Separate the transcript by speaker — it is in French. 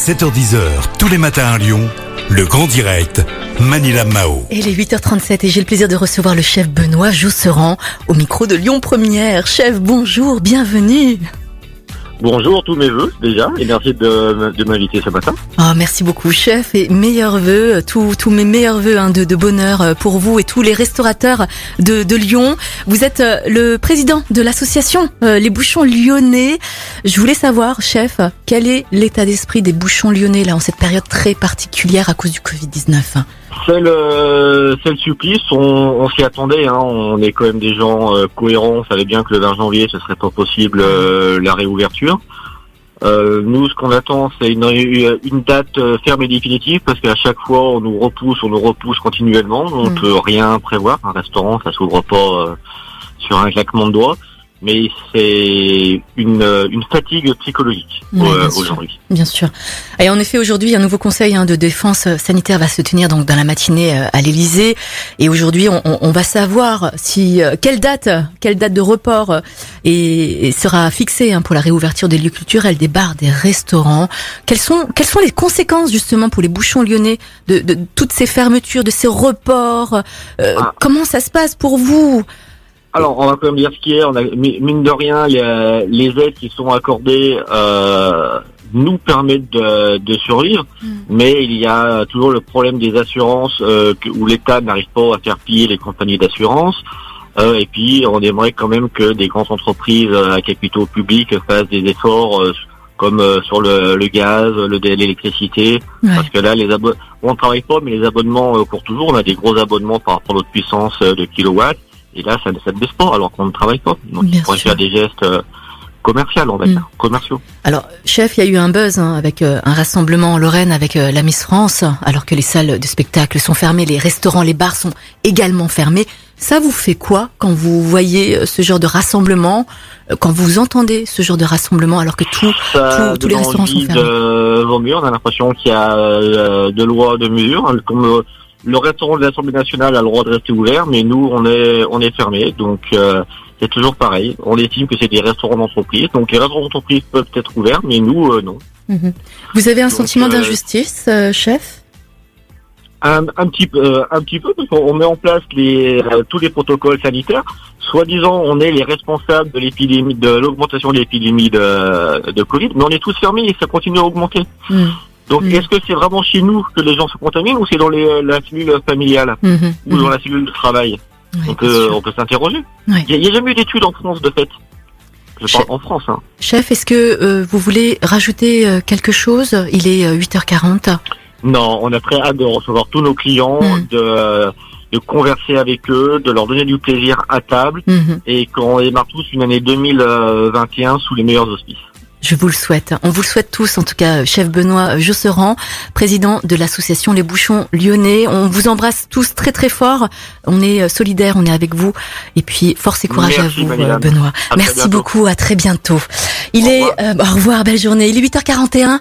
Speaker 1: 7h10h, tous les matins à Lyon, le grand direct, Manila Mao.
Speaker 2: Et il est 8h37 et j'ai le plaisir de recevoir le chef Benoît Jousserand au micro de Lyon Première. Chef, bonjour, bienvenue.
Speaker 3: Bonjour, tous mes voeux déjà, et merci de, de m'inviter ce matin.
Speaker 2: Oh, merci beaucoup, chef, et meilleurs voeux, tous mes meilleurs voeux hein, de, de bonheur euh, pour vous et tous les restaurateurs de, de Lyon. Vous êtes euh, le président de l'association euh, Les Bouchons Lyonnais. Je voulais savoir, chef, quel est l'état d'esprit des bouchons lyonnais là en cette période très particulière à cause du Covid-19
Speaker 3: C'est le, c'est le supplice, on, on s'y attendait, hein. on est quand même des gens euh, cohérents, on savait bien que le 20 janvier ce serait pas possible euh, la réouverture. Euh, nous, ce qu'on attend, c'est une, une date euh, ferme et définitive, parce qu'à chaque fois, on nous repousse, on nous repousse continuellement. On
Speaker 2: Mm.
Speaker 3: peut rien prévoir. Un restaurant, ça s'ouvre pas euh, sur un claquement de doigts, mais c'est une, une fatigue psychologique
Speaker 2: Ouais,
Speaker 3: euh, aujourd'hui.
Speaker 2: Bien sûr. Et en effet, aujourd'hui, un nouveau conseil hein, de défense sanitaire va se tenir donc dans la matinée euh, à l'Élysée. Et aujourd'hui, on, on- on va savoir si euh, quelle date, quelle date de report est- est- sera fixée hein, pour la réouverture des lieux culturels, des bars, des restaurants. Quelles sont quelles sont les conséquences justement pour les bouchons lyonnais de, de toutes ces fermetures, de ces reports? Euh,
Speaker 3: Ah.
Speaker 2: Comment ça se passe pour vous?
Speaker 3: Alors, on va quand même dire ce qui est. On a, mi- mine de rien, les, les aides qui sont accordées euh, nous permettent de, de survivre,
Speaker 2: Mm.
Speaker 3: mais il y a toujours le problème des assurances euh, où l'État n'arrive pas à faire piller les compagnies d'assurance. Euh, et puis, on aimerait quand même que des grandes entreprises euh, à capitaux publics fassent des efforts, euh, comme euh, sur le, le gaz, le l'électricité,
Speaker 2: Ouais.
Speaker 3: parce que là, les abo- on ne travaille pas, mais les abonnements euh, courent toujours. On a des gros abonnements par rapport à notre puissance de kilowatts. Et là, ça, ça ne baisse pas, alors qu'on ne travaille pas. Donc,
Speaker 2: Bien
Speaker 3: il
Speaker 2: sûr.
Speaker 3: faire des gestes euh, commerciaux, on va
Speaker 2: Mm.
Speaker 3: dire, commerciaux.
Speaker 2: Alors, chef, il y a eu un buzz hein, avec euh, un rassemblement en Lorraine avec euh, la Miss France, alors que les salles de spectacle sont fermées, les restaurants, les bars sont également fermés. Ça vous fait quoi quand vous voyez euh, ce genre de rassemblement, euh, quand vous entendez ce genre de rassemblement, alors que tout...
Speaker 3: Ça
Speaker 2: Tous- tous les restaurants sont fermés?
Speaker 3: de vomir. On a l'impression qu'il y a euh, de lois, de mesures. hein, Comme euh, le restaurant de l'Assemblée nationale a le droit de rester ouvert, mais nous, on est on est fermé. Donc, euh, c'est toujours pareil. On estime que c'est des restaurants d'entreprise. Donc, les restaurants d'entreprise peuvent être ouverts, mais nous, euh, non.
Speaker 2: Mhm. Vous avez un
Speaker 3: Donc,
Speaker 2: sentiment
Speaker 3: euh,
Speaker 2: d'injustice, euh, chef?
Speaker 3: Un, un petit peu, euh, un petit peu, parce qu'on met en place les, euh, tous les protocoles sanitaires. Soi-disant, on est les responsables de l'épidémie, de l'augmentation de l'épidémie de, de Covid, mais on est tous fermés et ça continue à augmenter.
Speaker 2: Mhm.
Speaker 3: Donc,
Speaker 2: Mm.
Speaker 3: est-ce que c'est vraiment chez nous que les gens se contaminent ou c'est dans les, euh, la cellule familiale
Speaker 2: Mhm.
Speaker 3: ou dans la cellule de travail
Speaker 2: Ouais,
Speaker 3: On peut,
Speaker 2: sûr.
Speaker 3: on peut s'interroger. Il n'y a, jamais eu d'études en France de fait. Je parle en France. Hein.
Speaker 2: Chef, est-ce que euh, vous voulez rajouter euh, quelque chose? Il est euh, 8h40.
Speaker 3: Non, on a très hâte de recevoir tous nos clients,
Speaker 2: Mm.
Speaker 3: de, de converser avec eux, de leur donner du plaisir à table.
Speaker 2: Mhm.
Speaker 3: et qu'on démarre tous une année 2021 sous les meilleurs auspices.
Speaker 2: Je vous le souhaite. On vous le souhaite tous, en tout cas, chef Benoît Josserand, président de l'association Les Bouchons Lyonnais. On vous embrasse tous très très fort. On est euh, solidaires, on est avec vous. Et puis, force et courage
Speaker 3: Merci,
Speaker 2: à vous, euh, Benoît.
Speaker 3: À
Speaker 2: Merci beaucoup, à très bientôt. Il
Speaker 3: Au
Speaker 2: est,
Speaker 3: revoir.
Speaker 2: euh, au revoir, belle journée. Il est 8h41.